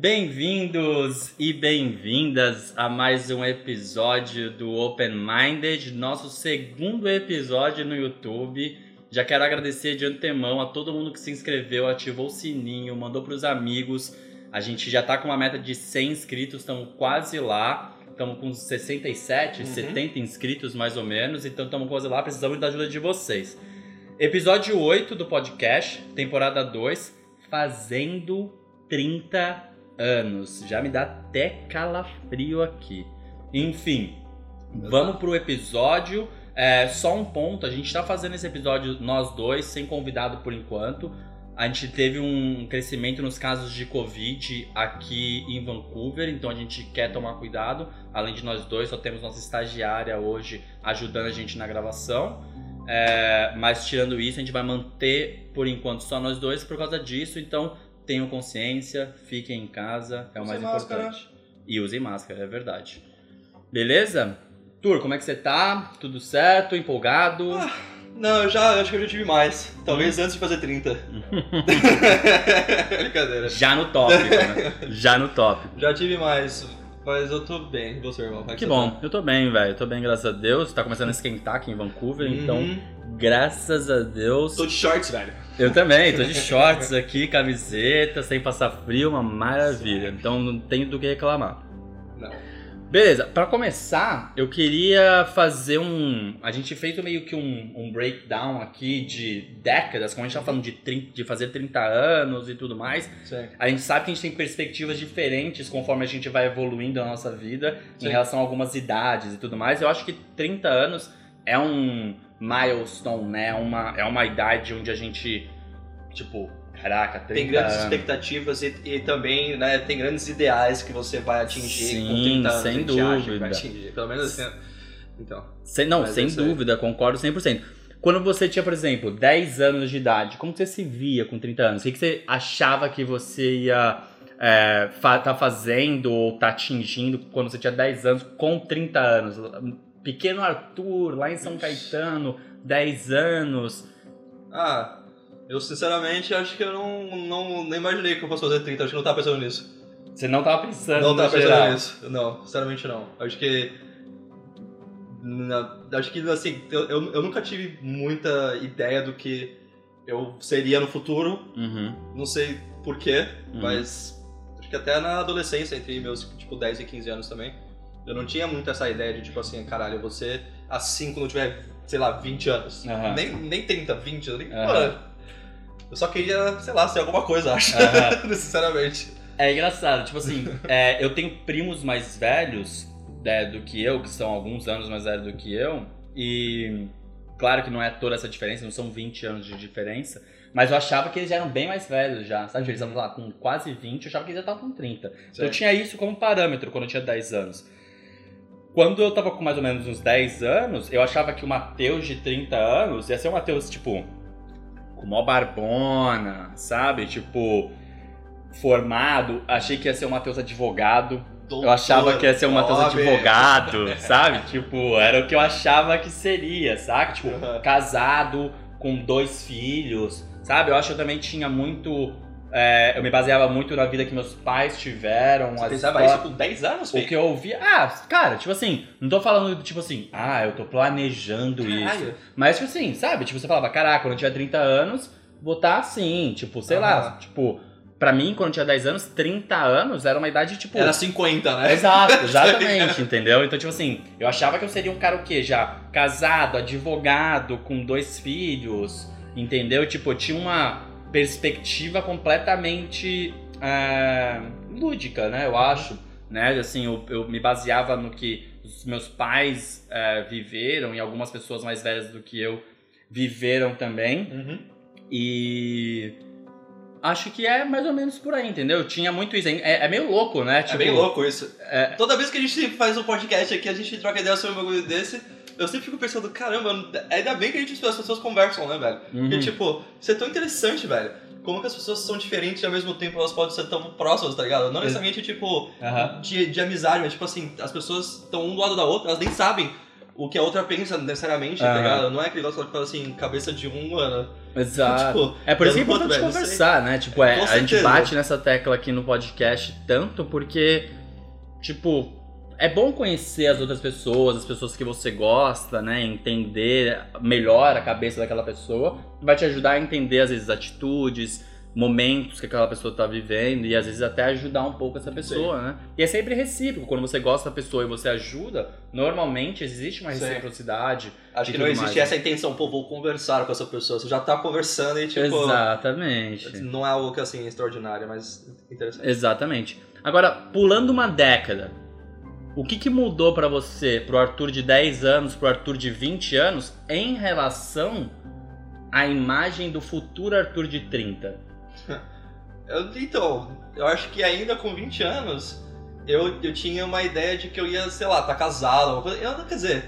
Bem-vindos e bem-vindas a mais um episódio do Open Minded, nosso segundo episódio no YouTube. Já quero agradecer de antemão a todo mundo que se inscreveu, ativou o sininho, mandou para os amigos. A gente já tá com uma meta de 100 inscritos, estamos quase lá. Estamos com 67, Uhum. 70 inscritos mais ou menos, então estamos quase lá, precisamos da ajuda de vocês. Episódio 8 do podcast, temporada 2, Fazendo 30 anos. Já me dá até calafrio aqui. Enfim, vamos pro episódio. É, só um ponto, a gente tá fazendo esse episódio nós dois, sem convidado por enquanto. A gente teve um crescimento nos casos de Covid aqui em Vancouver, então a gente quer tomar cuidado. Além de nós dois, só temos nossa estagiária hoje ajudando a gente na gravação. É, mas tirando isso, a gente vai manter por enquanto só nós dois por causa disso. Então tenham consciência, fiquem em casa, é o Use mais máscara. importante. E usem máscara, é verdade. Beleza? Tur, como é que você tá? Tudo certo? Empolgado? Ah. Não, eu já acho que eu já tive mais. Talvez Hum. antes de fazer 30. Brincadeira. Já no tópico, né? Já no tópico. Já tive mais, mas eu tô bem. Você, irmão? Como é Que bom, tá? eu tô bem, velho. Tô bem, graças a Deus. Tá começando a esquentar aqui em Vancouver, então, Uhum. Graças a Deus. Tô de shorts, velho. Eu também, tô de shorts aqui, camiseta, sem passar frio, uma maravilha. Então não tenho do que reclamar. Não. Beleza, pra começar, eu queria fazer um. A gente fez meio que um, um breakdown aqui de décadas, como a gente tá falando de, 30 de fazer 30 anos e tudo mais. Certo. A gente sabe que a gente tem perspectivas diferentes conforme a gente vai evoluindo na nossa vida em Sim. relação a algumas idades e tudo mais. Eu acho que 30 anos é um milestone, né? É uma, é uma idade onde a gente, tipo, caraca, 30 Tem grandes anos. expectativas e, e também, né, tem grandes ideais que você vai atingir Sim, com 30 anos. sem dúvida. atingir. Pelo menos assim. Então. Sem, não, é sem dúvida, concordo 100%. Quando você tinha, por exemplo, 10 anos de idade, como você se via com 30 anos? O que, que você achava que você ia é, fa tá fazendo ou tá atingindo quando você tinha 10 anos com 30 anos? Pequeno Arthur, lá em São Caetano, 10 anos. Ah, eu sinceramente acho que eu não, não nem imaginei que eu fosse fazer 30. Acho que não tava pensando nisso. Você não tava pensando Não tava geral. pensando nisso. Não, sinceramente não. Acho que. na- acho que assim, eu, eu, eu nunca tive muita ideia do que eu seria no futuro. Uhum. Não sei porquê, Uhum. mas acho que até na adolescência, entre meus tipo 10 e 15 anos também, eu não tinha muito essa ideia de tipo assim, caralho, ser assim quando eu tiver, sei lá, 20 anos. Nem, nem 30, 20, eu nem. Mano, eu só queria, sei lá, ser alguma coisa, acho. Aham. Sinceramente. É engraçado, tipo assim, é, eu tenho primos mais velhos né, do que eu, que são alguns anos mais velhos do que eu, e claro que não é toda essa diferença, não são 20 anos de diferença, mas eu achava que eles eram bem mais velhos já, sabe? Eles estavam lá com quase 20, eu achava que eles já estavam com 30. Então eu tinha isso como parâmetro quando eu tinha 10 anos. Quando eu tava com mais ou menos uns 10 anos, eu achava que o Matheus de 30 anos ia ser um Matheus, tipo, com mó barbona, sabe? Tipo, formado. Achei que ia ser o Matheus advogado. Eu achava que ia ser o Matheus advogado, sabe? Tipo, era o que eu achava que seria, sabe? Tipo, casado, com dois filhos, sabe? Eu acho que eu também tinha muito. É, eu me baseava muito na vida que meus pais tiveram. Você pensava isso com 10 anos, o que eu ouvia. Ah, cara, tipo assim, não tô falando do tipo assim, ah, eu tô planejando isso. Caralho. Mas, tipo assim, sabe? Tipo, você falava, caraca, quando eu tiver 30 anos, vou estar assim. Tipo, sei lá. Tipo, pra mim, quando eu tinha 10 anos, 30 anos era uma idade, tipo. Era 50, né? Exato, exatamente, entendeu? Então, tipo assim, eu achava que eu seria um cara o quê? Já casado, advogado, com dois filhos, entendeu? Tipo, eu tinha uma perspectiva completamente é, lúdica, né? Eu acho, né? Assim, eu, eu me baseava no que os meus pais é, viveram e algumas pessoas mais velhas do que eu viveram também. Uhum. E acho que é mais ou menos por aí, entendeu? Eu tinha muito isso. É, é meio louco, né? É bem louco isso. é- Toda vez que a gente faz um podcast aqui, a gente troca ideia sobre um bagulho desse, eu sempre fico pensando, caramba, ainda bem que a gente, as pessoas conversam, né, velho? Uhum. Porque, tipo, isso é tão interessante, velho. Como que as pessoas são diferentes e ao mesmo tempo elas podem ser tão próximas, tá ligado? Não necessariamente, tipo, Aham. de, de amizade, mas, tipo assim, as pessoas estão um do lado da outra, elas nem sabem o que a outra pensa necessariamente, tá ligado? Não é aquele negócio que fala assim, cabeça de um ano. Exato. Tipo, é por isso que é importante velho, conversar, né? Tipo, é, a gente bate nessa tecla aqui no podcast tanto porque, tipo, é bom conhecer as outras pessoas, as pessoas que você gosta, né? Entender melhor a cabeça daquela pessoa. Vai te ajudar a entender, às vezes, atitudes, momentos que aquela pessoa tá vivendo e às vezes até ajudar um pouco essa pessoa, né? E é sempre recíproco. Quando você gosta da pessoa e você ajuda, normalmente existe uma Sim. reciprocidade. Acho e que não existe mais, né? essa intenção, pô, vou conversar com essa pessoa. Você já tá conversando e, tipo, Exatamente. não é algo que, assim, extraordinário, mas interessante. Exatamente. Agora, pulando uma década, o que, que mudou pra você, pro Arthur de 10 anos, pro Arthur de 20 anos, em relação à imagem do futuro Arthur de 30? Eu- então, eu acho que ainda com 20 anos, eu, eu tinha uma ideia de que eu ia, sei lá, tá casado, alguma coisa. Eu, quer dizer,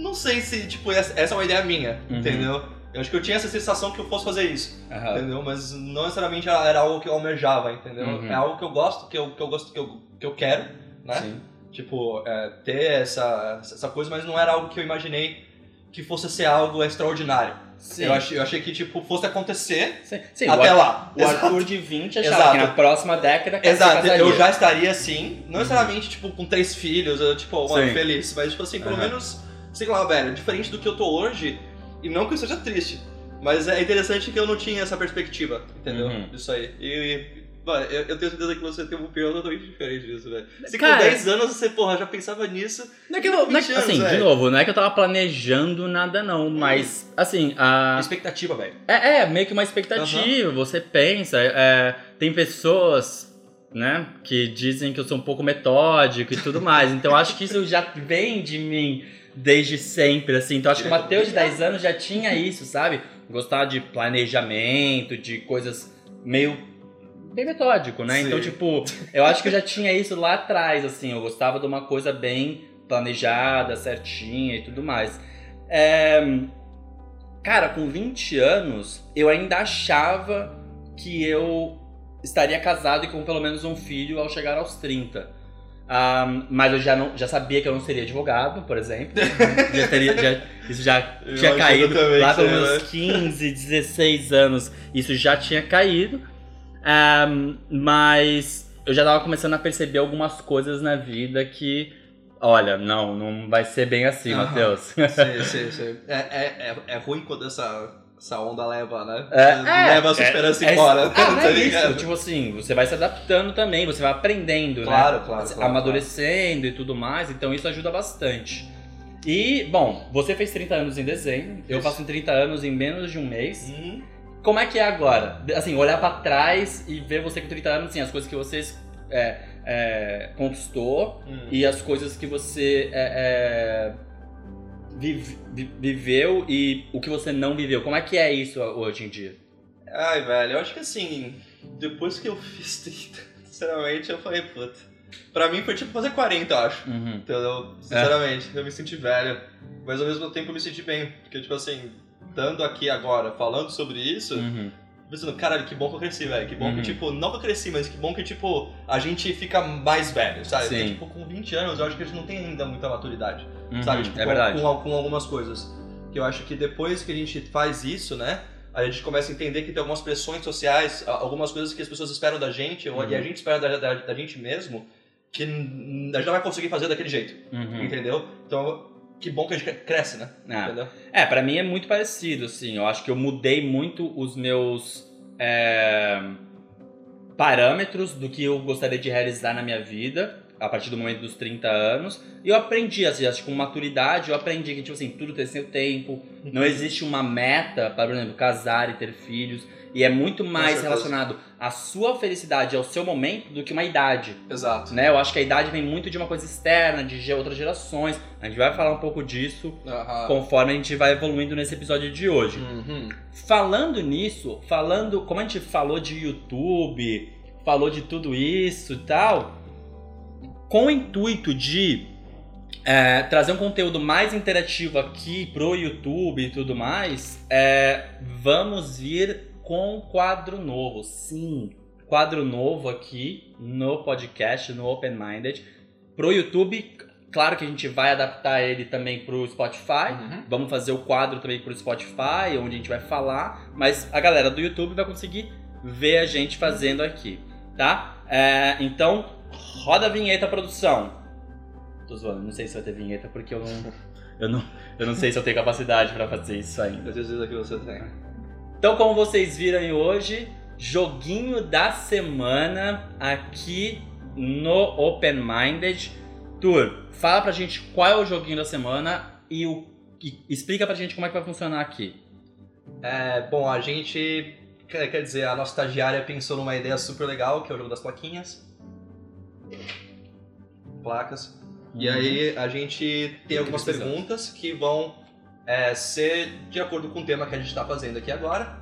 não, sei se, tipo, essa, essa é uma ideia minha, Uhum. entendeu? Eu acho que eu tinha essa sensação que eu fosse fazer isso, Aham. entendeu? Mas não necessariamente era, era algo que eu almejava, entendeu? Uhum. É algo que eu gosto, que eu, que eu gosto, que eu, que eu quero, né? Sim. Tipo, é, ter essa, essa coisa, mas não era algo que eu imaginei que fosse ser algo extraordinário. Sim. Eu, achei, eu achei que, tipo, fosse acontecer Sim, Sim, até o, lá. o Arthur de 20 achava Exato. que na próxima década que Exato, eu já estaria assim, não necessariamente, tipo, com três filhos, eu, tipo, mano, Sim. feliz, mas, tipo assim, pelo Aham. menos, sei lá, velho, diferente do que eu tô hoje, e não que eu seja triste, mas é interessante que eu não tinha essa perspectiva, entendeu? Uhum. Disso aí. E, e, mano, eu, eu tenho certeza que você tem uma opinião totalmente diferente disso, velho. Se Cara- com 10 anos você, porra, já pensava nisso, Não é que eu, não é que- 20 anos, assim, de velho. novo, não é que eu tava planejando nada não, mas, assim, a... expectativa, velho. É, é, meio que uma expectativa, você pensa. é, tem pessoas, né, que dizem que eu sou um pouco metódico e tudo mais. Então acho que isso já vem de mim desde sempre, assim. Então acho que o Matheus de 10 anos já tinha isso, sabe? Gostar de planejamento, de coisas meio. Bem metódico, né? Sim. Então, tipo, eu acho que eu já tinha isso lá atrás, assim. Eu gostava de uma coisa bem planejada, certinha e tudo mais. É, Cara, com 20 anos, eu ainda achava que eu estaria casado e com pelo menos um filho ao chegar aos 30. Ah, mas eu já, não, já sabia que eu não seria advogado, por exemplo. já teria, já- isso já Eu tinha caído lá pelos meus 15, 16 anos. Isso já tinha caído. Ah, mas eu já tava começando a perceber algumas coisas na vida que, olha, não, não vai ser bem assim, Aham. Matheus. Sim, sim, sim. É, é, é, é ruim quando essa, essa onda leva, né? É, leva a sua é, esperança é- embora. Ah, não tá é isso. Tipo assim, você vai se adaptando também, você vai aprendendo, Claro, né? claro, claro, Amadurecendo e tudo mais, então isso ajuda bastante. E, bom, você fez 30 anos em dezembro, eu faço 30 anos em menos de um mês. Uhum. Como é que é agora? Assim, olhar pra trás e ver você com 30 anos, assim, as coisas que você é, é, conquistou Uhum. e as coisas que você é, é, vive- vi- viveu e o que você não viveu. Como é que é isso hoje em dia? Ai, velho, eu acho que assim, depois que eu fiz 30, sinceramente, eu falei, puta. Pra mim foi tipo fazer 40, eu acho. Uhum. Entendeu? Sinceramente, eu me senti velho. Mas ao mesmo tempo eu me senti bem. Porque, tipo assim, estando aqui agora, falando sobre isso, Uhum. pensando, caralho, que bom que eu cresci, velho. Que bom Uhum. que, tipo, não que eu cresci, mas que bom que, tipo, a gente fica mais velho, sabe? Sim. Porque, tipo, com 20 anos, eu acho que a gente não tem ainda muita maturidade, Uhum, sabe? Tipo, é com, verdade. Com, com algumas coisas. Que eu acho que depois que a gente faz isso, né? A gente começa a entender que tem algumas pressões sociais, algumas coisas que as pessoas esperam da gente, ou Uhum. e a gente espera da, da, da gente mesmo, que a gente não vai conseguir fazer daquele jeito, Uhum. entendeu? Então, que bom que a gente cresce, né? Entendeu? É, pra mim é muito parecido, assim. Eu acho que eu mudei muito os meus é, parâmetros do que eu gostaria de realizar na minha vida a partir do momento dos 30 anos. E eu aprendi, assim, acho que com maturidade, eu aprendi que, tipo assim, tudo tem seu tempo. Não existe uma meta para, por exemplo, casar e ter filhos. E é muito mais relacionado à sua felicidade, ao seu momento, do que uma idade. Exato. Né? Eu acho que a idade vem muito de uma coisa externa, de outras gerações. A gente vai falar um pouco disso Aham. conforme a gente vai evoluindo nesse episódio de hoje. Uhum. Falando nisso, falando, como a gente falou de YouTube, falou de tudo isso e tal, com o intuito de é, trazer um conteúdo mais interativo aqui pro YouTube e tudo mais, é, vamos vir com um quadro novo. Sim, quadro novo aqui no podcast, no Open Minded. Pro YouTube, Claro que a gente vai adaptar ele também pro Spotify. Uhum. Vamos fazer o quadro também pro Spotify, onde a gente vai falar. Mas a galera do YouTube vai conseguir ver a gente fazendo aqui, tá? É, então, roda a vinheta, produção. Tô zoando, não sei se vai ter vinheta porque eu não, eu não, eu não sei se eu tenho capacidade pra fazer isso ainda. Eu tenho certeza que você tem. Então, como vocês viram hoje, joguinho da semana aqui no Open Minded Tour. Fala pra gente qual é o joguinho da semana e, o, e explica pra gente como é que vai funcionar aqui. É, bom, a gente. Quer dizer, a nossa estagiária pensou numa ideia super legal, que é o jogo das plaquinhas. Placas. E Uhum. aí a gente tem algumas precisamos. perguntas que vão é, ser de acordo com o tema que a gente está fazendo aqui agora.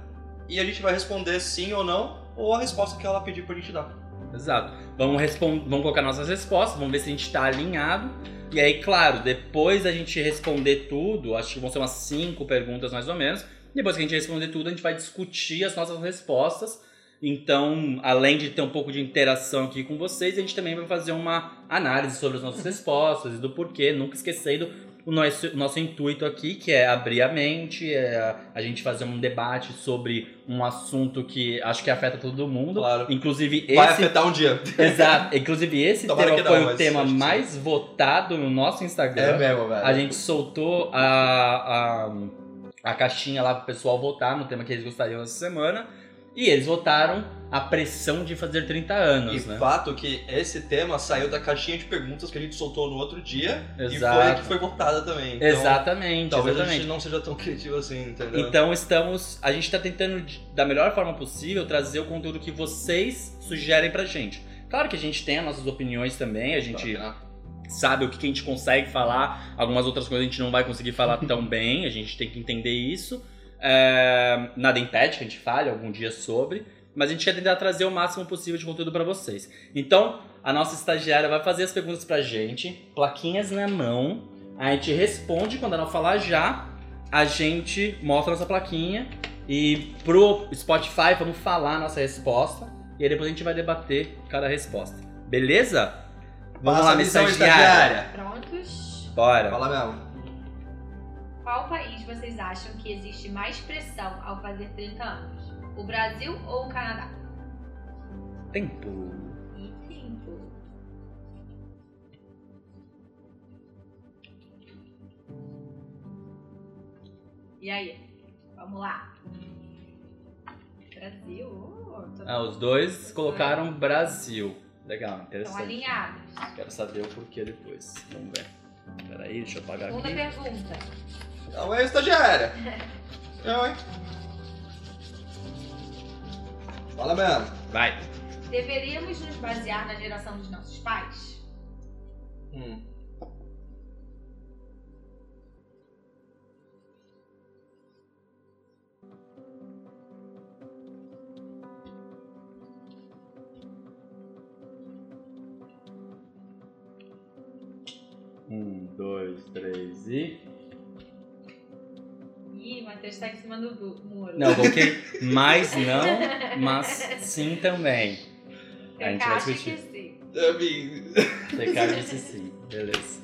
E a gente vai responder sim ou não, ou a resposta que ela pedir pra gente dar. Exato. Vamos, respon- vamos colocar nossas respostas, vamos ver se a gente tá alinhado. E aí, claro, depois da gente responder tudo, acho que vão ser umas cinco perguntas mais ou menos. Depois que a gente responder tudo, a gente vai discutir as nossas respostas. Então, além de ter um pouco de interação aqui com vocês, a gente também vai fazer uma análise sobre as nossas respostas e do porquê, nunca esquecendo o nosso, o nosso intuito aqui, que é abrir a mente, é a gente fazer um debate sobre um assunto que acho que afeta todo mundo. Claro. Inclusive, Vai esse afetar um dia. Exato. Inclusive, esse Tomara tema não, foi o tema que sim. mais votado no nosso Instagram. É mesmo, velho. A gente soltou a, a, a caixinha lá pro pessoal votar no tema que eles gostariam essa semana. E eles votaram a pressão de fazer 30 anos, E né? fato que esse tema saiu da caixinha de perguntas que a gente soltou no outro dia e foi a Exato. que foi votada também. Então, exatamente, Talvez a exatamente. gente não seja tão criativo assim, entendeu? Então estamos. A gente está tentando, da melhor forma possível, trazer o conteúdo que vocês sugerem pra gente. Claro que a gente tem as nossas opiniões também, a gente Claro sabe o que a gente consegue falar, algumas outras coisas a gente não vai conseguir falar tão bem, a gente tem que entender isso. É, nada impede que a gente fale algum dia sobre, mas a gente quer tentar trazer o máximo possível de conteúdo pra vocês. Então, a nossa estagiária vai fazer as perguntas pra gente, plaquinhas na mão, a gente responde quando ela falar já, a gente mostra a nossa plaquinha e pro Spotify vamos falar a nossa resposta e aí depois a gente vai debater cada resposta. Beleza? Vamos Passa lá, missão, estagiária. Prontos? Bora. Fala mesmo. Qual país vocês acham que existe mais pressão ao fazer 30 anos? O Brasil ou o Canadá? Tempo. E tempo. E aí? Vamos lá. Brasil? Oh, Ah, os dois colocaram Brasil. Legal, Estão interessante. alinhados. Quero saber o porquê depois. Vamos ver. Peraí, deixa eu apagar Segunda aqui. pergunta. Não é estagiária. Eu, hein? Fala mesmo. Vai. Deveríamos nos basear na geração dos nossos pais? Hum. Um, dois, três e. Tá em cima do muro. Não, coloquei mais não, mas sim também. A Eu gente vai acho que discutir. sim. Também. Ricardo disse sim. Beleza.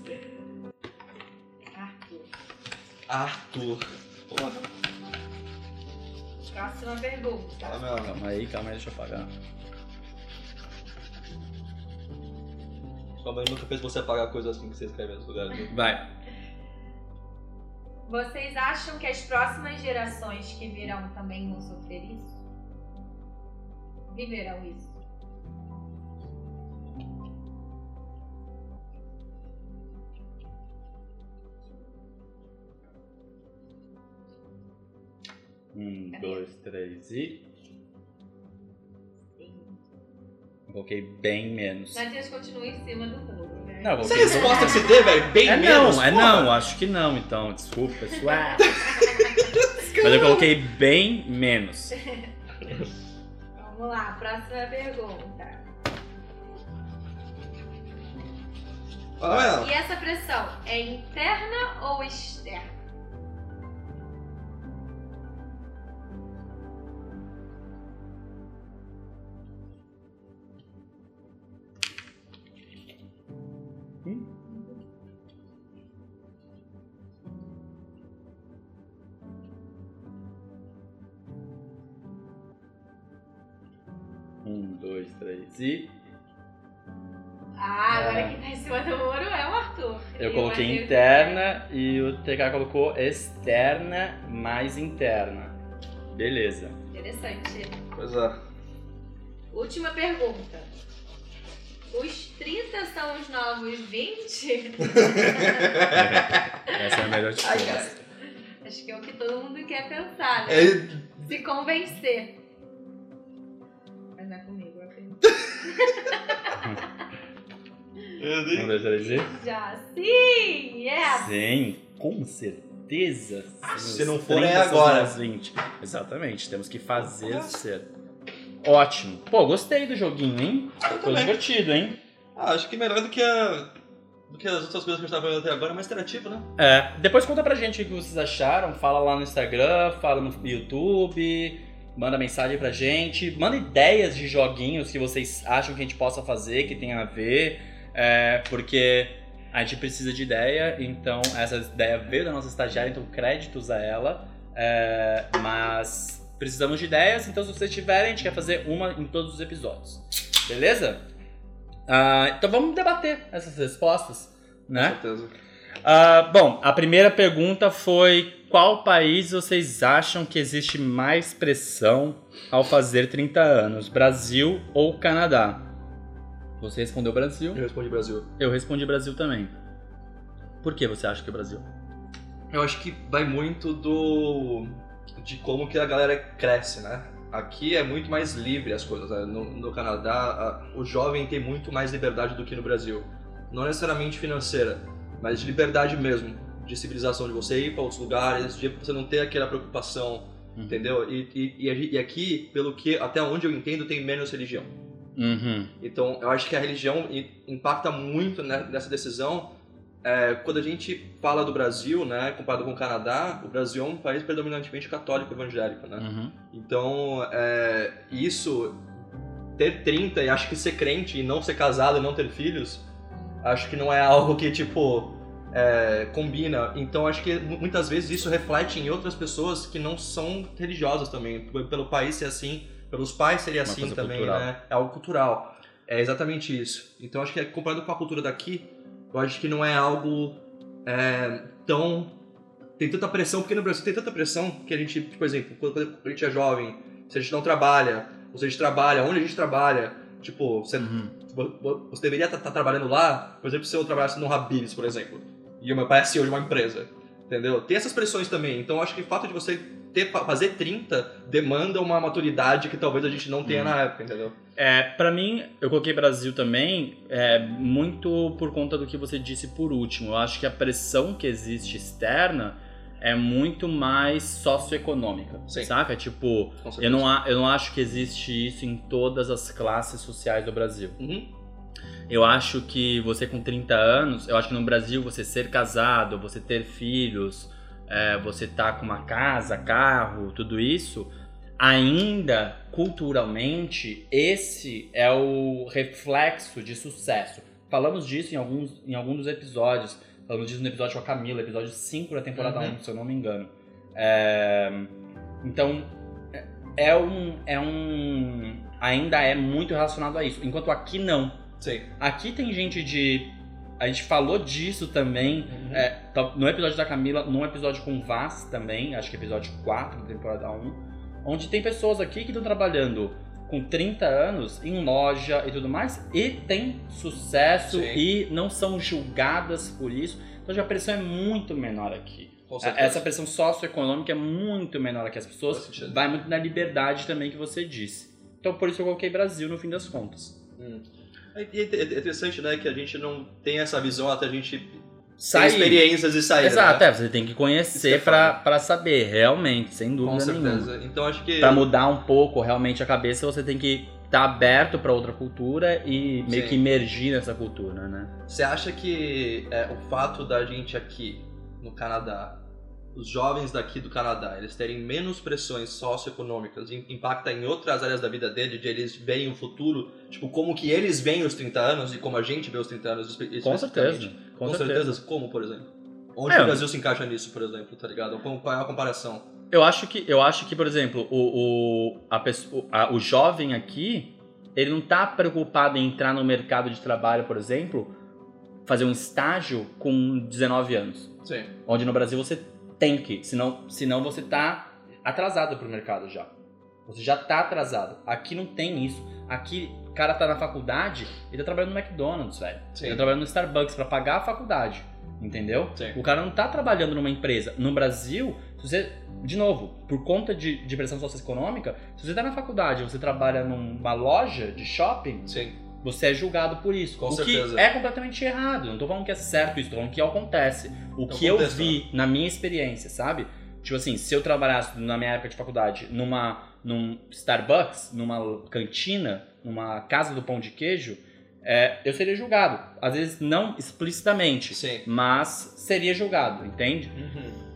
Arthur. Arthur. Porra. Próxima pergunta. Mesmo. Calma aí, calma aí, deixa eu apagar. Sua mãe nunca fez você apagar coisas assim que você escreve nos lugares. né? Vai. Vocês acham que as próximas gerações que virão também vão sofrer isso? Viverão isso? Um, Cadê? dois, três e. Sim. Coloquei bem menos. Matheus continua em cima do muro? Não, Essa resposta que você deu, velho, bem É menos. não, é porra. não, acho que não, então. Desculpa, pessoal. Mas eu coloquei bem menos. Vamos lá, próxima pergunta. Fala. E essa pressão é interna ou externa? E. Ah, agora É. quem tá em cima do muro é o Arthur. Eu E coloquei interna e o TK colocou externa mais interna. Beleza. Interessante. Pois é. Última pergunta. Os 30 são os novos 20? Essa é a melhor de todas. Acho que é o que todo mundo quer pensar, né? É, Se convencer. Um, dois, três e. Já sim! Yes! Sim, com certeza. Se não for, 30 é agora. os 20. Exatamente, temos que fazer Nossa. ser. Ótimo. Pô, gostei do joguinho, hein? Eu Foi também. divertido, hein? Ah, acho que melhor do que, a, do que as outras coisas que a gente tava fazendo até agora, é mais interativo, né? É, depois conta pra gente o que vocês acharam. Fala lá no Instagram, fala no YouTube, manda mensagem pra gente, manda ideias de joguinhos que vocês acham que a gente possa fazer, que tem a ver, é, porque a gente precisa de ideia, então essa ideia veio da nossa estagiária, então créditos a ela, é, mas precisamos de ideias, então se vocês tiverem, a gente quer fazer uma em todos os episódios, beleza? Ah, então vamos debater essas respostas, né? Com certeza. Ah, bom, a primeira pergunta foi qual país vocês acham que existe mais pressão ao fazer 30 anos, Brasil ou Canadá? Você respondeu Brasil, Eu respondi Brasil. eu respondi Brasil também. Por que você acha que é Brasil? Eu acho que vai muito do. de como que a galera cresce, né? Aqui é muito mais livre as coisas. né? No, no Canadá, a- o jovem tem muito mais liberdade do que no Brasil. Não necessariamente financeira, mas de liberdade mesmo. De civilização, de você ir para outros lugares, de você não ter aquela preocupação, Uhum. entendeu? E, e, e aqui, pelo que, até onde eu entendo, tem menos religião. Uhum. Então, eu acho que a religião impacta muito né, nessa decisão. É, quando a gente fala do Brasil, né, comparado com o Canadá, o Brasil é um país predominantemente católico evangélico, né? Uhum. Então, é, isso, ter 30 e acho que ser crente e não ser casado e não ter filhos, acho que não é algo que, tipo, é, combina. Então, acho que mu- muitas vezes isso reflete em outras pessoas que não são religiosas também. Pelo país ser assim, pelos pais serem Uma assim também, cultural. né? É algo cultural. É exatamente isso. Então, acho que comparado com a cultura daqui, eu acho que não é algo é, tão tem tanta pressão, porque no Brasil tem tanta pressão que a gente, por exemplo, quando a gente é jovem, se a gente não trabalha, ou se a gente trabalha, onde a gente trabalha, tipo, você, Uhum. vo- você deveria estar trabalhando lá, por exemplo, se eu trabalhasse no Habib's, por exemplo, e o meu pai é CEO de uma empresa, entendeu? Tem essas pressões também, então eu acho que o fato de você ter, fazer 30 demanda uma maturidade que talvez a gente não tenha Uhum. na época, entendeu? É, para mim, eu coloquei Brasil também, é, muito por conta do que você disse por último. Eu acho que a pressão que existe externa é muito mais socioeconômica, Sim. saca? Tipo, eu não, eu não acho que existe isso em todas as classes sociais do Brasil. Uhum. Eu acho que você com 30 anos, eu acho que no Brasil você ser casado, você ter filhos, é, você tá com uma casa, carro, tudo isso, ainda culturalmente esse é o reflexo de sucesso. Falamos disso em alguns em algum dos episódios. Falamos disso no episódio com a Camila, episódio 5 da temporada Uhum. 1, se eu não me engano. É, então, é- é um, é um. Ainda é muito relacionado a isso. Enquanto aqui não. Sim. Aqui tem gente de. A gente falou disso também. Uhum. é, tá- no episódio da Camila, num episódio com o Vaz também, acho que episódio 4 da temporada 1. Onde tem pessoas aqui que estão trabalhando com 30 anos em loja e tudo mais. E tem sucesso Sim. e não são julgadas por isso. Então a pressão é muito menor aqui. Certeza. Essa pressão socioeconômica é muito menor que as pessoas. Vai muito na liberdade também que você disse. Então por isso eu coloquei Brasil no fim das contas. Hum. É é interessante, né, que a gente não tem essa visão até a gente Sair. experiências e sair. Exato, né? é, você tem que conhecer é pra saber, realmente, sem dúvida nenhuma. Então acho que. Pra mudar um pouco realmente a cabeça, você tem que estar aberto pra outra cultura e meio Sim. que imergir nessa cultura, né? Você acha que é, o fato da gente aqui no Canadá, os jovens daqui do Canadá, eles terem menos pressões socioeconômicas, im- impacta em outras áreas da vida dele, de eles veem o futuro, tipo, como que eles veem os 30 anos e como a gente vê os 30 anos Com certeza. Com, Com, certeza. certeza. Como, por exemplo? Onde É, o Brasil se encaixa nisso, por exemplo, tá ligado? Qual qual é a comparação? Eu acho que, eu acho que por exemplo, o, o, a pessoa, a- o jovem aqui, ele não tá preocupado em entrar no mercado de trabalho, por exemplo, fazer um estágio com 19 anos. Sim. Onde no Brasil você tem que, senão, senão você tá atrasado pro mercado já. Você já tá atrasado. Aqui não tem isso. Aqui, o cara tá na faculdade e tá trabalhando no McDonald's, velho. Sim. Ele tá trabalhando no Starbucks pra pagar a faculdade. Entendeu? Sim. O cara não tá trabalhando numa empresa. No Brasil, se você. De novo, por conta de, de pressão socioeconômica, se você tá na faculdade você trabalha numa loja de shopping, Sim. Você é julgado por isso. Com o certeza. que é completamente errado. Não tô falando que é certo isso, tô falando que acontece. O um que eu contexto, vi na minha experiência, sabe? Tipo assim, se eu trabalhasse na minha época de faculdade numa num Starbucks, numa cantina, numa casa do pão de queijo, é, eu seria julgado. Às vezes não explicitamente, Sim. mas seria julgado, entende? Uhum.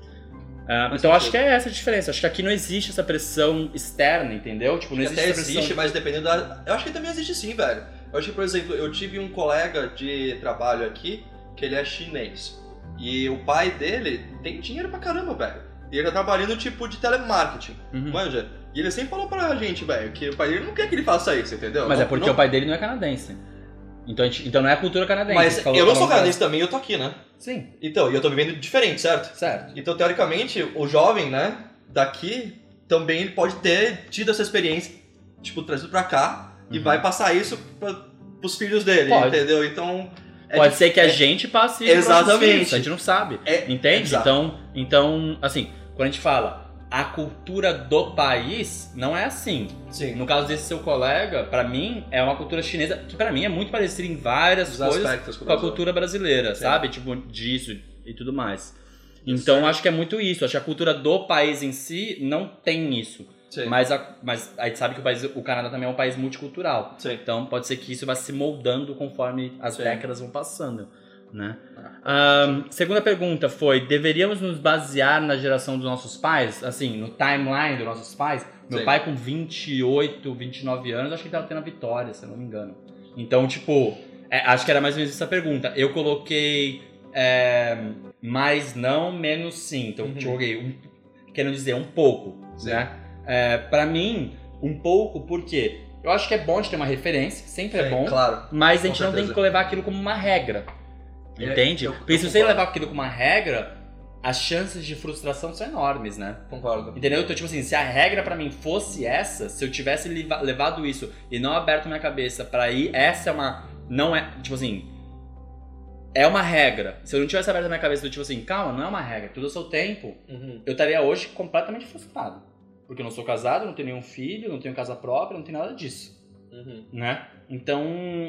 Faz então acho que é essa a diferença. Acho que aqui não existe essa pressão externa, entendeu? Tipo, não existe até essa pressão. existe, mas dependendo da. Eu acho que também existe sim, velho. Eu acho que, por exemplo, eu tive um colega de trabalho aqui que ele é chinês. E o pai dele tem dinheiro pra caramba, velho. E ele tá trabalhando tipo de telemarketing, Uhum. manja? E ele sempre falou pra gente, velho, que o pai dele não quer que ele faça isso, entendeu? Mas Não- é porque não- o pai dele não é canadense. Então, gente- então não é a cultura canadense. Mas falou- eu não sou falou- canadense também, eu tô aqui, né? Sim, Então, e eu tô vivendo diferente, certo? certo. Então, teoricamente, o jovem, né, daqui, também ele pode ter tido essa experiência, tipo, trazido pra cá e Uhum. vai passar isso pra, pros filhos dele, Pode. entendeu? Então. é Pode dif- ser que a é- gente passe Exatamente. filhos, a gente não sabe. É, Entende? exato. Então, então, assim, quando a gente fala a cultura do país, não é assim. Sim. No caso desse seu colega, pra mim, é uma cultura chinesa que pra mim é muito parecida em várias Os coisas aspectos com a cultura brasileira, Sim. sabe? Tipo, disso e tudo mais. Então, acho que é muito isso. Acho que a cultura do país em si não tem isso. Sim. Mas, a, mas a gente sabe que o, país, o Canadá também é um país multicultural. Sim. Então, pode ser que isso vá se moldando conforme as Sim. décadas vão passando, né? Ahn, segunda pergunta foi, deveríamos nos basear na geração dos nossos pais? Assim, no timeline dos nossos pais? Meu pai com 28, 29 anos, acho que ele tava tendo a vitória, se eu não me engano. Então, tipo, é, acho que era mais ou menos essa pergunta. Eu coloquei é, mais não, menos sim. Então, Uhum. joguei, um, querendo dizer, um pouco, Sim. né? É, pra mim, um pouco, porque eu acho que é bom a gente ter uma referência, sempre é Sim, bom, Claro. mas a gente não tem certeza. que levar aquilo como uma regra. É, Entende? eu- Porque eu se você concordo. levar aquilo como uma regra, as chances de frustração são enormes, né? Concordo. Entendeu? Então, tipo assim, se a regra pra mim fosse essa, se eu tivesse leva- levado isso e não aberto minha cabeça pra ir, essa é uma. Não é. Tipo assim. É uma regra. Se eu não tivesse aberto a minha cabeça do tipo assim, calma, não é uma regra, tudo ao seu tempo, Uhum. eu estaria hoje completamente frustrado. Porque eu não sou casado, não tenho nenhum filho, não tenho casa própria, não tenho nada disso Uhum. né? Então,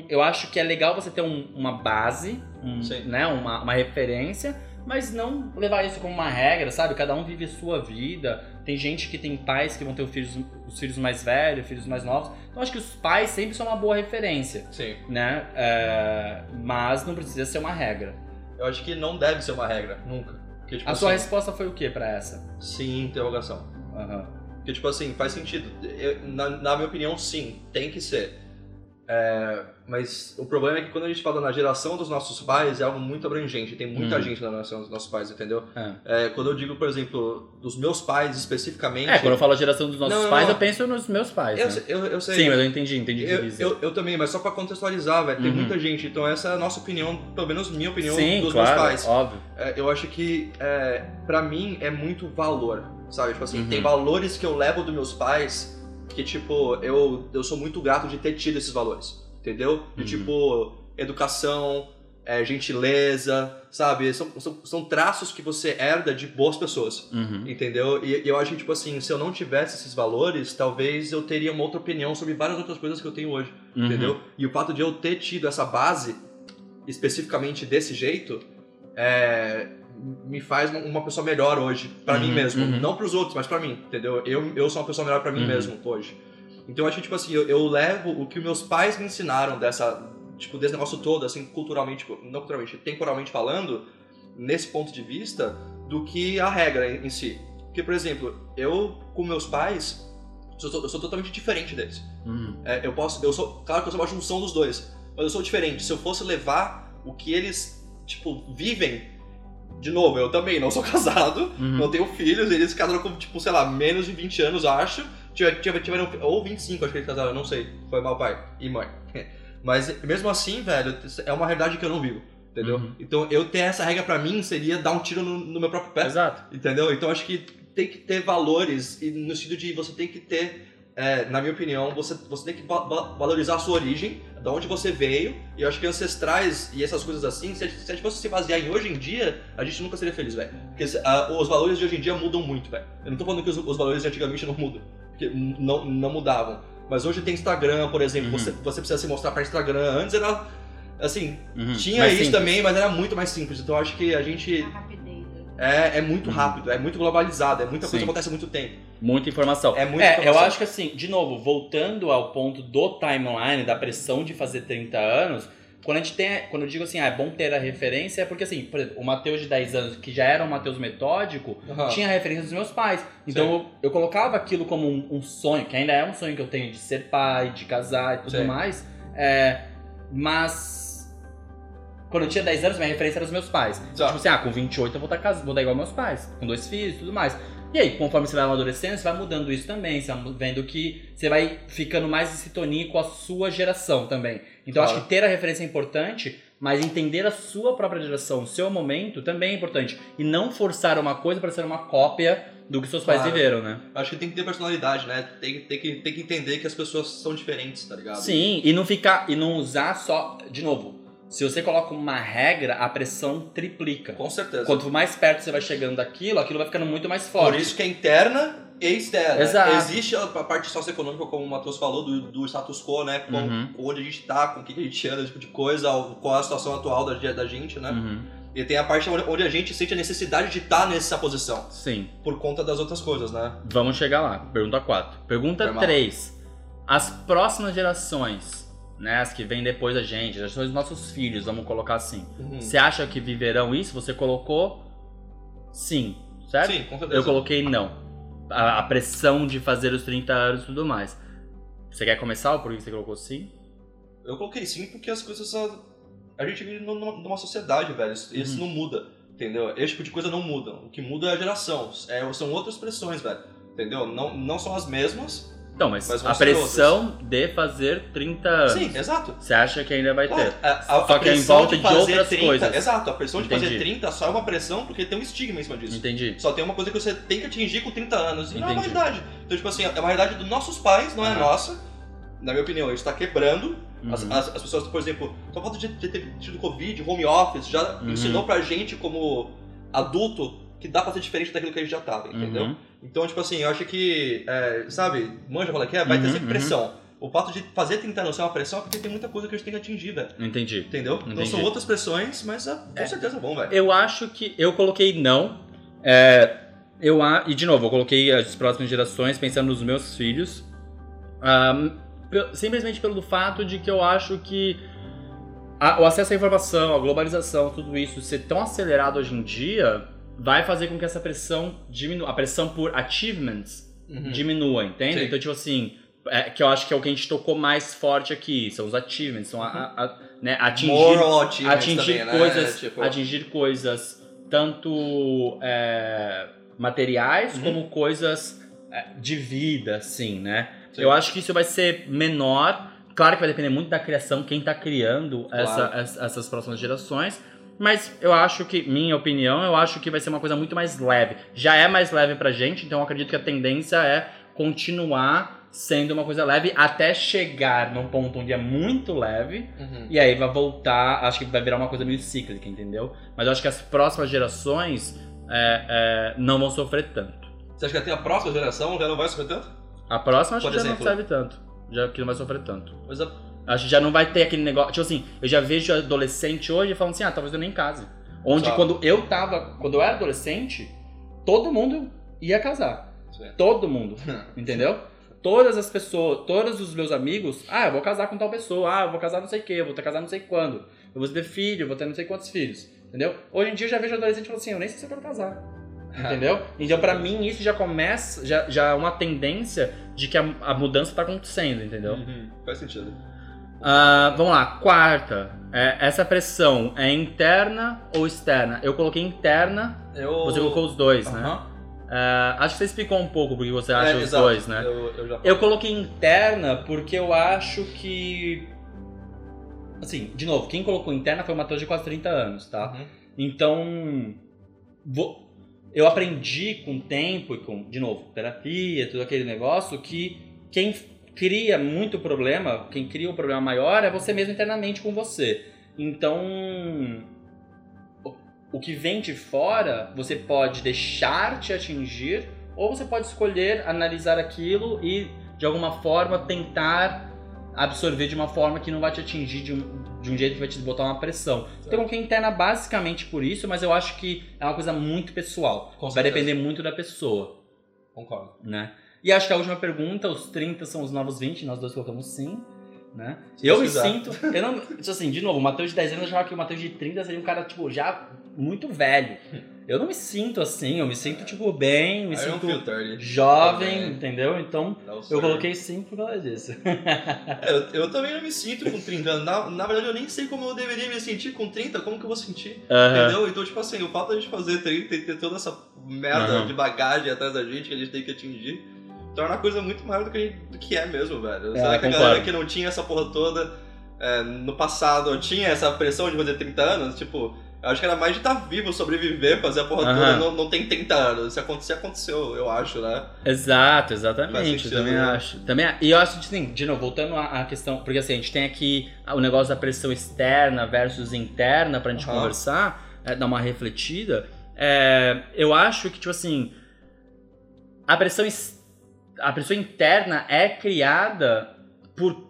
eu acho que é legal você ter um- uma base, um, né? uma, uma referência, mas não levar isso como uma regra, sabe? Cada um vive a sua vida. Tem gente que tem pais que vão ter os filhos, os filhos mais velhos, filhos mais novos. Então, acho que os pais sempre são uma boa referência, Sim. né? É, mas não precisa ser uma regra. Eu acho que não deve ser uma regra, nunca. Porque, tipo, A sua assim, resposta foi o que pra essa? Sim, interrogação. Aham. Porque, tipo assim, faz sentido. Eu- na, na minha opinião, sim, tem que ser. É, mas o problema é que quando a gente fala na geração dos nossos pais, é algo muito abrangente. Tem muita Uhum. gente na geração dos nossos pais, entendeu? É. É, quando eu digo, por exemplo, dos meus pais especificamente. É, quando eu falo geração dos nossos Não, pais, não. eu penso nos meus pais. eu, né? sei- eu, eu sei. Sim, mas eu entendi, entendi o que eu, você eu, eu também, mas só pra contextualizar, velho, tem Uhum. muita gente. Então, essa é a nossa opinião, pelo menos minha opinião Sim, dos claro, meus pais. óbvio. É, eu acho que, é, pra mim, é muito valor, sabe? Tipo assim, Uhum. tem valores que eu levo dos meus pais que, tipo, eu, eu sou muito grato de ter tido esses valores, entendeu? De, Uhum. tipo, educação, é, gentileza, sabe? São, são, são traços que você herda de boas pessoas, Uhum. entendeu? E, e eu acho que, tipo assim, se eu não tivesse esses valores, talvez eu teria uma outra opinião sobre várias outras coisas que eu tenho hoje, Uhum. entendeu? E o fato de eu ter tido essa base, especificamente desse jeito, é, me faz uma- pessoa melhor hoje, mim Uhum, mesmo. uhum. Não pros outros, mas pra mim, entendeu? Eu, eu sou uma pessoa melhor pra mim Uhum. mesmo hoje. Então eu acho que, tipo assim, eu, eu levo o que meus pais me ensinaram dessa, tipo, desse negócio todo, assim, culturalmente, não culturalmente, temporalmente falando, nesse ponto de vista, do que a regra em, em si. Porque, por exemplo, eu com meus pais, eu sou, eu sou totalmente diferente deles. Uhum. É, eu posso, eu sou, claro que eu sou uma junção dos dois, mas eu sou diferente. Se eu fosse levar o que eles, tipo, vivem, de novo, eu também não sou casado, Uhum. não tenho filhos, eles casaram com, tipo, sei lá, menos de 20 anos, acho, tiver- tiver- tiveram, ou 25, acho que eles casaram, não sei. Foi mal pai e mãe. Mas mesmo assim, velho, é uma realidade que eu não vivo. Entendeu? Uhum. Então eu ter essa regra pra mim seria dar um tiro no, no meu próprio pé. Exato. Entendeu? Então acho que tem que ter valores, e no sentido de você tem que ter, é, na minha opinião, você, você tem que va- va- valorizar a sua origem, da onde você veio, e eu acho que ancestrais e essas coisas assim, se a, gente- se a gente fosse se basear em hoje em dia, a gente nunca seria feliz, velho. Porque os valores de hoje em dia mudam muito, velho. Eu não tô falando que os, os valores de antigamente não mudam, porque não, não mudavam. Mas hoje tem Instagram, por exemplo, Uhum. você, você precisa se mostrar pra Instagram. Antes era, assim, Uhum. tinha Mas isso sim, também, mas era muito mais simples. Então eu acho que a gente? É, é muito Uhum. rápido, é muito globalizado, é muita coisa Sim. que acontece há muito tempo. Muita informação. É muita É, informação. eu acho que assim, de novo, voltando ao ponto do timeline, da pressão de fazer 30 anos, quando a gente tem. Quando eu digo assim, ah, é bom ter a referência, é porque assim, por exemplo, o Matheus de 10 anos, que já era um Matheus metódico, Aham. tinha a referência dos meus pais. Então eu, eu colocava aquilo como um, um sonho, que ainda é um sonho que eu tenho de ser pai, de casar e tudo Sim. mais. É, mas. Quando eu tinha 10 anos, minha referência era os meus pais. Tá. Tipo assim, ah, com 28 eu vou estar casado, vou dar igual meus pais, com dois filhos e tudo mais. E aí, conforme você vai amadurecendo, você vai mudando isso também, você vai vendo que você vai ficando mais em sintonia com a sua geração também. Então eu acho Claro. que ter a referência é importante, mas entender a sua própria geração, o seu momento, também é importante. E não forçar uma coisa para ser uma cópia do que seus pais Claro. viveram, né? Acho que tem que ter personalidade, né? Tem, tem, que, tem que entender que as pessoas são diferentes, tá ligado? Sim, e não ficar e não usar só, de novo, se você coloca uma regra, a pressão triplica. Com certeza. Quanto mais perto você vai chegando daquilo, aquilo vai ficando muito mais forte. Por isso que é interna e externa. Exato. Existe a parte socioeconômica, como o Matheus falou, do, do status quo, né? Com, Uhum. Onde a gente tá, com o que a gente anda, esse tipo de coisa, qual é a situação atual da, da gente, né? Uhum. E tem a parte onde, a gente sente a necessidade de estar nessa posição, Sim. por conta das outras coisas, né? Vamos chegar lá. Pergunta 4. Pergunta Foi mal. 3. As próximas gerações, né, as que vêm depois da gente, as gerações dos nossos filhos, vamos colocar assim. Uhum. Você acha que viverão isso? Você colocou sim, certo? Sim, com certeza. Eu coloquei não. A, a pressão de fazer os 30 anos e tudo mais. Você quer começar por que você colocou sim? Eu coloquei sim porque as coisas. A, a gente vive numa, numa sociedade, velho. Isso, isso Uhum. não muda. Entendeu? Esse tipo de coisa não muda. O que muda é a geração. É, são outras pressões, velho. Entendeu? Não, não são as mesmas. Então, mas, Mas a pressão de fazer 30 anos. Sim, exato. Você acha que ainda vai Claro, ter? a, a, Só a que é em volta de fazer outras 30, coisas. Exato, a pressão de Entendi. fazer 30 só é uma pressão porque tem um estigma em cima disso. Entendi. Só tem uma coisa que você tem que atingir com 30 anos. E não é uma Entendi. realidade. Então, tipo assim, é uma realidade dos nossos pais, não é Aham. nossa. Na minha opinião, isso tá quebrando. As, Uhum. as, as pessoas, por exemplo, só fato de de ter tido Covid, home office, já Uhum. ensinou pra gente, como adulto, que dá pra ser diferente daquilo que a gente já tava, entendeu? Uhum. Então, tipo assim, eu acho que, é, sabe, manja fala que é, vai ter Uhum, sempre uhum. pressão. O fato de fazer 30 anos ser uma pressão é porque tem muita coisa que a gente tem que atingir, velho. Entendi. Entendeu? Então Entendi. são outras pressões, mas é, com certeza é bom, velho. Eu acho que. Eu coloquei não. É, eu, a- e de novo, eu coloquei as próximas gerações pensando nos meus filhos. Pe- simplesmente pelo fato de que eu acho que a- o acesso à informação, a globalização, tudo isso ser tão acelerado hoje em dia vai fazer com que essa pressão diminua. A pressão por achievements Uhum. diminua, entende? Sim. Então, tipo assim, é, que eu acho que é o que a gente tocou mais forte aqui, são os achievements, são a, a- a- né, atingir atingir também, né? coisas, Tipo, atingir coisas tanto é, materiais Uhum. como coisas é, de vida, assim, né? Sim. Eu acho que isso vai ser menor. Claro que vai depender muito da criação, quem tá criando Claro. essa- essas próximas gerações. Mas eu acho que, minha opinião, eu acho que vai ser uma coisa muito mais leve. Já é mais leve pra gente, então eu acredito que a tendência é continuar sendo uma coisa leve até chegar num ponto onde é muito leve Uhum. e aí vai voltar, acho que vai virar uma coisa meio cíclica, entendeu? Mas eu acho que as próximas gerações é, é, não vão sofrer tanto. Você acha que até a próxima geração já não vai sofrer tanto? A próxima acho Por que já exemplo? não serve tanto. Já que não vai sofrer tanto. Mas a... Acho que já não vai ter aquele negócio. Tipo assim, eu já vejo adolescente hoje falando assim, ah, talvez eu nem case. Onde quando eu tava. Quando eu era adolescente, todo mundo ia casar. Sim. Todo mundo. Entendeu? Todas as pessoas, todos os meus amigos, ah, eu vou casar com tal pessoa, ah, eu vou casar não sei o que, eu vou ter casar não sei quando, eu vou ter filho, eu vou ter não sei quantos filhos, entendeu? Hoje em dia eu já vejo adolescente falando assim, eu nem sei se eu quero casar, entendeu? Então pra mim isso já começa, já, já é uma tendência de que a, a mudança tá acontecendo, entendeu? Uhum. Faz sentido. Ah, vamos lá, quarta, é, essa pressão é interna ou externa? Eu coloquei interna, Eu... você colocou os dois, né? Aham. Ah, acho que você explicou um pouco porque você acha É, os exato. dois, né? Eu, eu Eu coloquei interna porque eu acho que. Assim, de novo, quem colocou interna foi o Matheus de quase 30 anos, tá? Uhum. Então. vou- eu aprendi com o tempo e com, de novo, terapia, tudo aquele negócio, que quem cria muito problema, quem cria o problema maior é você mesmo internamente com você. Então. o- que vem de fora, você pode deixar te atingir, ou você pode escolher analisar aquilo e, de alguma forma, tentar absorver de uma forma que não vai te atingir de um, de um jeito que vai te botar uma pressão. Então, eu coloquei interna basicamente por isso, mas eu acho que é uma coisa muito pessoal. Vai depender muito da pessoa, Concordo. né? E acho que a última pergunta, os 30 são os novos 20, nós dois colocamos sim, né? Eu me sinto, eu não, tipo assim, de novo, o Matheus de 10 anos eu achava que o Matheus de 30 seria um cara, tipo, já muito velho. Eu não me sinto assim, eu me sinto, tipo, bem, me I don't sinto feel 30. jovem, Também. entendeu? Então, eu coloquei sim por causa disso. É, Eu, eu também não me sinto com 30 anos. Na, na verdade, eu nem sei como eu deveria me sentir com 30. Como que eu vou sentir? Aham. Entendeu? Então, tipo assim, o fato da gente fazer 30 e ter toda essa merda Aham. de bagagem atrás da gente que a gente tem que atingir, torna a coisa muito maior do que, do que é mesmo, velho. É, Será que a galera que não tinha essa porra toda é, no passado tinha essa pressão de fazer 30 anos? Tipo, eu acho que era mais de estar vivo, sobreviver, fazer a porra Aham. toda, não, não tem 30 anos. Se acontecer, aconteceu, eu acho, né? Exato, exatamente. sentido, Eu também né? acho. Também, e eu acho que, assim, de novo, voltando à, questão, porque assim, a gente tem aqui o negócio da pressão externa versus interna pra gente Aham. conversar, é, dar uma refletida. É, eu acho que, tipo assim, a pressão, ex- a pressão interna é criada por.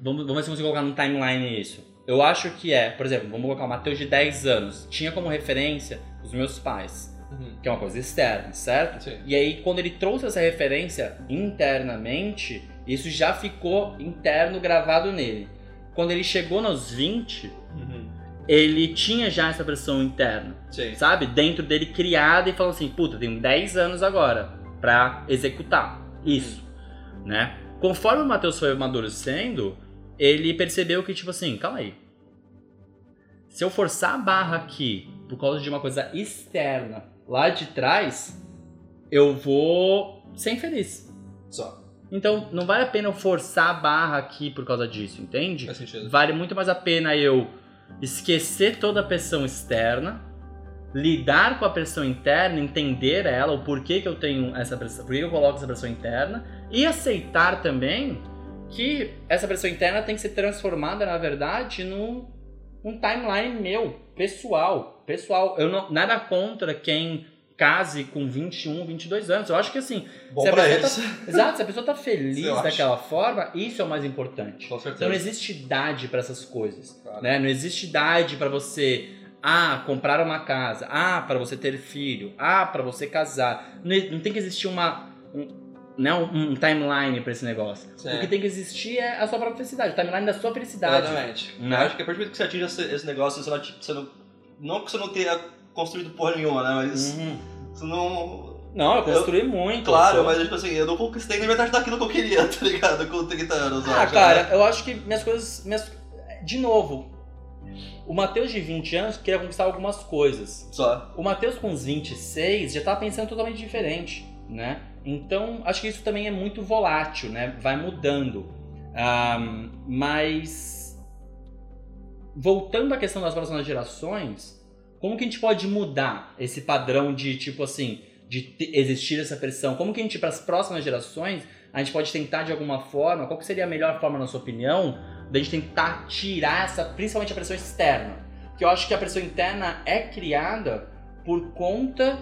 Vamos, vamos ver se eu consigo colocar no timeline isso. Eu acho que é, por exemplo, vamos colocar o Matheus de 10 anos. Tinha como referência os meus pais, que é uma coisa externa, certo? Sim. E aí, quando ele trouxe essa referência internamente, isso já ficou interno gravado nele. Quando ele chegou nos 20, ele tinha já essa pressão interna, Sim. sabe? Dentro dele criada e falou assim: puta, tenho 10 anos agora pra executar isso, né? Conforme o Matheus foi amadurecendo, ele percebeu que, tipo assim, calma aí. Se eu forçar a barra aqui por causa de uma coisa externa lá de trás, eu vou ser infeliz. Só. Então, não vale a pena eu forçar a barra aqui por causa disso, entende? Faz sentido. Vale muito mais a pena eu esquecer toda a pressão externa, lidar com a pressão interna, entender ela, o porquê que eu tenho essa pressão, por que eu coloco essa pressão interna e aceitar também que essa pressão interna tem que ser transformada, na verdade, num, num timeline meu, pessoal, pessoal. Eu não nada contra quem case com 21, 22 anos. Eu acho que assim, Bom se a pessoa eles. tá- exato, se a pessoa tá feliz Eu acho. daquela forma, isso é o mais importante. Com Então não certeza. existe idade pra essas coisas, Claro. né? Não existe idade pra você ah, comprar uma casa, ah, pra você ter filho, ah, pra você casar. Não, tem que existir uma um, né, um, timeline pra esse negócio. Sim. O que tem que existir é a sua própria felicidade, o timeline da sua felicidade. Exatamente. Né? Eu acho que a partir do momento que você atinge esse, esse negócio, você não, você não. Não que você não tenha construído porra nenhuma, né? Mas Uhum. você não. Não, eu construí muito. Claro, eu mas tipo assim, eu não conquistei nem metade daquilo que eu queria, tá ligado? Com 30 anos. eu Ah, acho, cara, né? eu acho que minhas coisas. Minhas... De novo, o Matheus de 20 anos queria conquistar algumas coisas. Só. O Matheus com os 26 já tava pensando totalmente diferente, né? Então, acho que isso também é muito volátil, né? Vai mudando. Ahn, mas voltando à questão das próximas gerações, como que a gente pode mudar esse padrão de tipo assim, de existir essa pressão? Como que a gente para as próximas gerações a gente pode tentar de alguma forma? Qual seria a melhor forma na sua opinião da gente tentar tirar essa, principalmente a pressão externa? Que eu acho que a pressão interna é criada por conta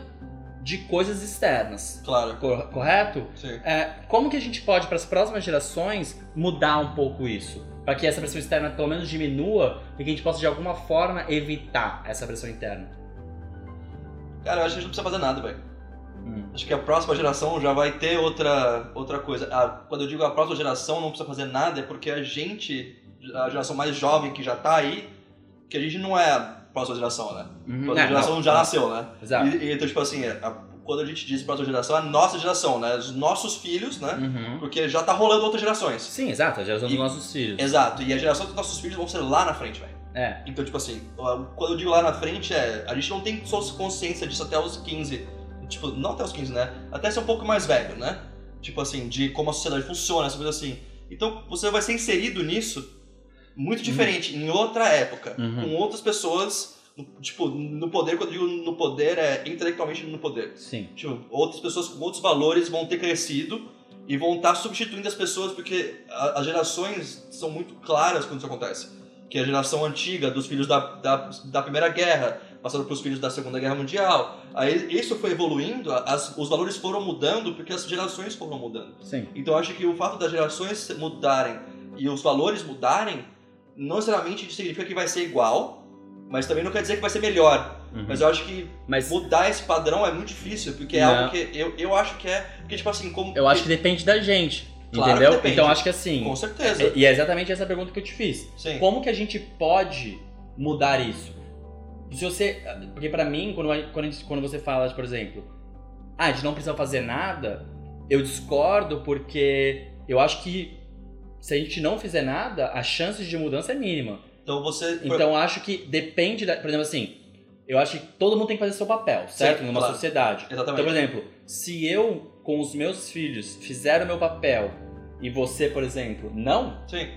de coisas externas. Claro. Cor- correto? Sim. É, como que a gente pode, para as próximas gerações, mudar um pouco isso? Para que essa pressão externa pelo menos diminua e que a gente possa de alguma forma evitar essa pressão interna. Cara, eu acho que a gente não precisa fazer nada, velho. Acho que a próxima geração já vai ter outra, outra coisa. Ah, quando eu digo a próxima geração não precisa fazer nada, é porque a gente, a geração mais jovem que já tá aí, que a gente não é a próxima geração, né? Uhum. A É, geração não. já nasceu, né? Exato. E, e, então, tipo assim, a- quando a gente diz próxima geração, é a nossa geração, né? Os nossos filhos, né? Uhum. Porque já tá rolando outras gerações. Sim, exato, a geração E- dos nossos filhos. Exato, e a geração dos nossos filhos vão ser lá na frente, velho. É. Então, tipo assim, quando eu digo lá na frente, é. A gente não tem só consciência disso até os 15, tipo, não até os 15, né? Até ser um pouco mais velho, né? Tipo assim, de como a sociedade funciona, essa coisa assim. Então você vai ser inserido nisso muito diferente, em outra época, Uhum. com outras pessoas, tipo, no poder, quando eu digo no poder, é intelectualmente no poder. Sim. Tipo, outras pessoas com outros valores vão ter crescido e vão estar substituindo as pessoas porque a- as gerações são muito claras quando isso acontece. Que a geração antiga dos filhos da, da, da Primeira Guerra passaram para os filhos da Segunda Guerra Mundial. Aí isso foi evoluindo, as- os valores foram mudando porque as gerações foram mudando. Sim. Então eu acho que o fato das gerações mudarem e os valores mudarem não necessariamente significa que vai ser igual, mas também não quer dizer que vai ser melhor. Uhum. Mas eu acho que Mas mudar esse padrão é muito difícil, porque é Não. algo que eu, eu acho que é. Porque, tipo assim, como. eu acho que depende da gente. Claro entendeu? Então acho que assim. Com certeza. é- E é exatamente essa pergunta que eu te fiz. Sim. Como que a gente pode mudar isso? Se você. Porque pra mim, quando, quando, gente- quando você fala, por exemplo, ah, a gente não precisa fazer nada, eu discordo porque eu acho que se a gente não fizer nada, a chance de mudança é mínima. Então você. Então eu acho que depende da. Por exemplo, assim, eu acho que todo mundo tem que fazer seu papel, certo? Numa claro. sociedade. Exatamente. Então, por exemplo, se eu, com os meus filhos, fizer o meu papel e você, por exemplo, não, Sim.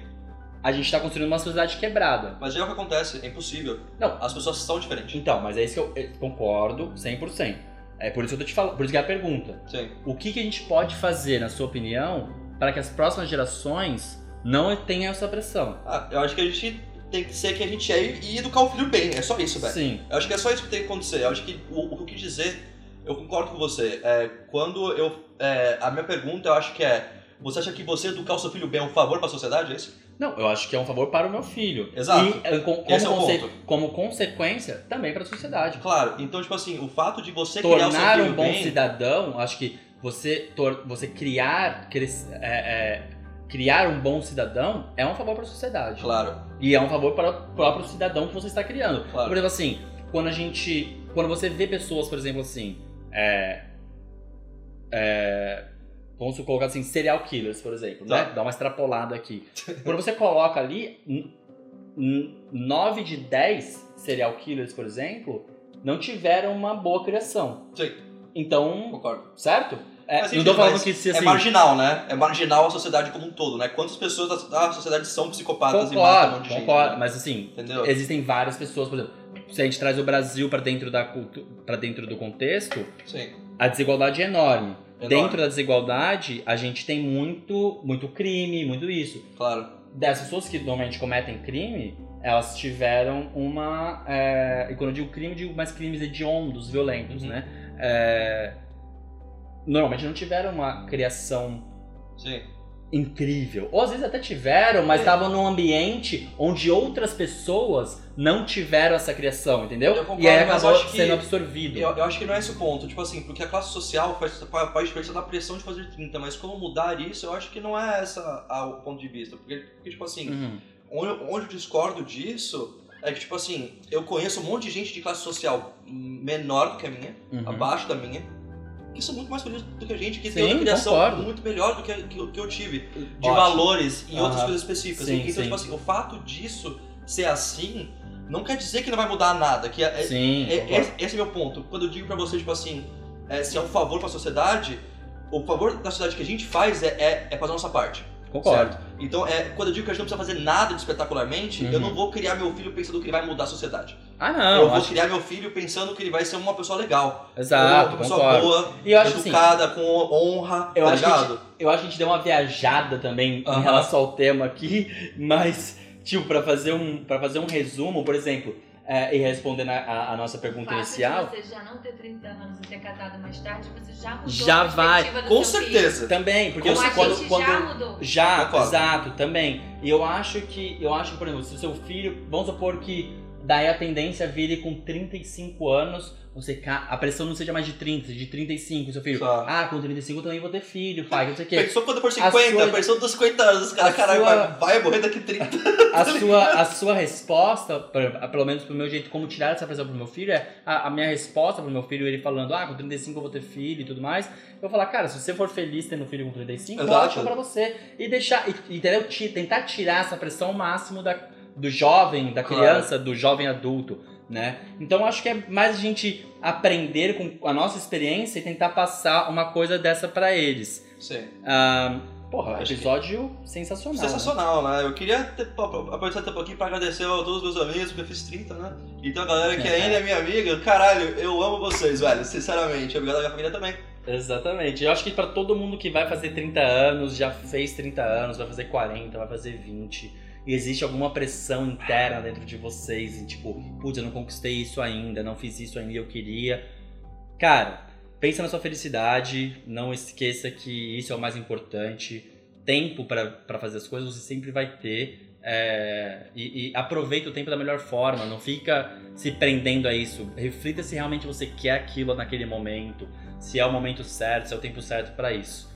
A gente tá construindo uma sociedade quebrada. Mas é o que acontece, é impossível. Não. As pessoas são diferentes. Então, mas é isso que eu, eu concordo 100%. É por isso que eu tô te falando, por isso que é a pergunta. Sim. O que, que a gente pode fazer, na sua opinião, para que as próximas gerações não tenham essa pressão? Ah, eu acho que a gente tem que ser quem a gente é e educar o filho bem. É só isso, velho. Sim. Eu acho que é só isso que tem que acontecer. Eu acho que o, o que eu quis dizer, eu concordo com você. É, quando eu. é, a minha pergunta, eu acho que é. Você acha que você educar o seu filho bem é um favor pra sociedade? É isso? Não, eu acho que é um favor para o meu filho. Exato. E eh, com- como, Esse é o conse- ponto. como consequência, também para a sociedade. Claro. Então, tipo assim, o fato de você criar o seu Tornar filho um bom bem. cidadão, acho que você, você criar, é, é, criar um bom cidadão é um favor para a sociedade. Claro, E é um favor para o próprio cidadão que você está criando. Claro. Por exemplo, assim, quando a gente. Quando você vê pessoas, por exemplo, assim. É, é, vamos colocar assim, serial killers, por exemplo, Tá. né? Dá uma extrapolada aqui. quando você coloca ali. 9 de 10 serial killers, por exemplo, não tiveram uma boa criação. sim, Então, concordo. certo? É, Faz não tô falando mas que se É assim. marginal, né? É marginal a sociedade como um todo, né? Quantas pessoas da, da sociedade são psicopatas e matam um Concordo, monte de gente? concordo. né? Mas assim, Entendeu? existem várias pessoas, por exemplo, se a gente traz o Brasil para dentro da para dentro do contexto, Sim. a desigualdade é enorme. Enorme. Dentro da desigualdade, a gente tem muito, muito crime, muito isso. Claro. Das pessoas que normalmente cometem crime, elas tiveram uma, é, e quando eu digo crime, eu digo mais crimes hediondos, violentos, Uhum. né? É, normalmente não tiveram uma criação Sim. Incrível. Ou às vezes até tiveram, mas É. estavam num ambiente onde outras pessoas não tiveram essa criação, entendeu? Eu concordo, e aí acabou acho que- sendo absorvido. Eu, eu acho que não é esse o ponto. Tipo assim, porque a classe social faz, faz diferença na pressão de fazer 30, mas como mudar isso, eu acho que não é essa a- o ponto de vista. Porque, porque tipo assim, Uhum. onde, eu- onde eu discordo disso é que, tipo assim, eu conheço um monte de gente de classe social menor do que a minha, Uhum. abaixo da minha, que são muito mais felizes do que a gente, que Sim, tem outra criação concordo. muito melhor do que, que, que eu tive, de Ótimo. valores e outras Aham. coisas específicas. Sim, então, sim. tipo assim, o fato disso ser assim não quer dizer que não vai mudar nada. Que é, Sim, é- concordo. esse, é meu ponto. Quando eu digo pra você, tipo assim, é, se é um favor pra sociedade, o favor da sociedade que a gente faz é, é, é fazer a nossa parte. Concordo. Certo? Então, é, quando eu digo que a gente não precisa fazer nada de espetacularmente, Uhum. eu não vou criar meu filho pensando que ele vai mudar a sociedade. Ah, não, eu vou criar meu filho pensando que ele vai ser uma pessoa legal. Exato, uma pessoa concordo. boa, E eu acho assim, educada, com honra, Eu tá acho que ligado? eu acho que a gente deu uma viajada também Aham. em relação ao tema aqui, mas, tipo, pra fazer um, pra fazer um resumo, por exemplo, é, e respondendo a, a- a nossa pergunta fato inicial, de você já não ter 30 anos e ter casado mais tarde, você já mudou Já a vai, Com seu filho. certeza. também, porque Como eu, a quando, gente quando, já mudou. Já, Concordo. exato, também. E eu acho que, eu acho que, por exemplo, se o seu filho, vamos supor que daí a tendência vire com 35 anos, você ca- a pressão não seja mais de 30, de 35, seu filho. Só. Ah, com 35 eu também vou ter filho, pai, não sei o quê. Pensou quando for A 50, sua- pensou dos 50 anos, cara, a caralho, sua- vai, vai morrer daqui 30. A sua, a sua resposta, pelo menos pro meu jeito, como tirar essa pressão pro meu filho, é a, a minha resposta pro meu filho, ele falando, ah, com 35 eu vou ter filho e tudo mais. Eu vou falar, cara, se você for feliz tendo filho com 35, Exato. ótimo pra você. E deixar, e- entendeu? Tentar tirar essa pressão ao máximo da, do jovem, da Claro. criança, do jovem adulto. né? Então acho que é mais a gente aprender com a nossa experiência e tentar passar uma coisa dessa para eles. Sim. Ah, porra, Acho que- episódio sensacional. né? Sensacional, né? Eu queria ter, aproveitar até um pouquinho pra agradecer a todos os meus amigos, porque eu fiz 30, né? Então a galera que É. ainda é minha amiga, caralho, eu amo vocês, velho, sinceramente. Obrigado à minha família também. Exatamente. Eu acho que pra todo mundo que vai fazer 30 anos, já fez 30 anos, vai fazer 40, vai fazer 20, e existe alguma pressão interna dentro de vocês, tipo, putz, eu não conquistei isso ainda, não fiz isso ainda eu queria. Cara, pensa na sua felicidade, não esqueça que isso é o mais importante. Tempo pra fazer as coisas você sempre vai ter. é, e, e aproveita o tempo da melhor forma, não fica se prendendo a isso. Reflita se realmente você quer aquilo naquele momento se é o momento certo, se é o tempo certo pra isso,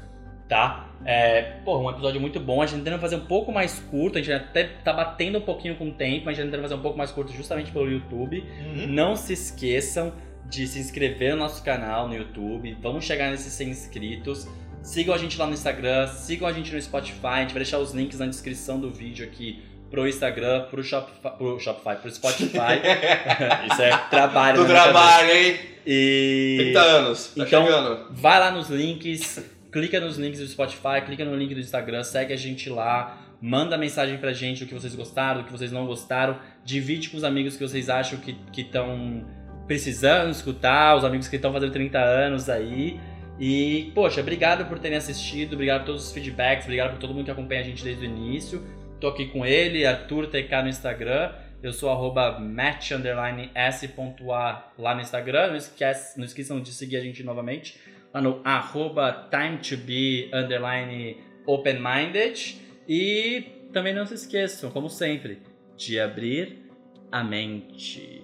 tá? É, porra, um episódio muito bom. A gente tá tentando fazer um pouco mais curto, a gente até tá batendo um pouquinho com o tempo, mas a gente tá tentando fazer um pouco mais curto justamente pelo YouTube. Não se esqueçam de se inscrever no nosso canal no YouTube. Vamos chegar nesses 100 inscritos. Sigam a gente lá no Instagram, sigam a gente no Spotify. A gente vai deixar os links na descrição do vídeo aqui pro Instagram, pro Shopify, pro, Shopify, pro Spotify. Isso é trabalho. Do cabeça. trabalho, hein? E 30 anos, tá Então- chegando. vai lá nos links, clica nos links do Spotify, clica no link do Instagram, segue a gente lá, manda mensagem pra gente do que vocês gostaram, do que vocês não gostaram, divide com os amigos que vocês acham que estão precisando escutar, os amigos que estão fazendo 30 anos aí. E, poxa, obrigado por terem assistido, obrigado por todos os feedbacks, obrigado por todo mundo que acompanha a gente desde o início. Tô aqui com ele, Arthur TK no Instagram. Eu sou arroba match underline s.a lá no Instagram. Não, esquece, não esqueçam de seguir a gente novamente no arroba time to be underline open-minded. E também não se esqueçam, como sempre, de abrir a mente.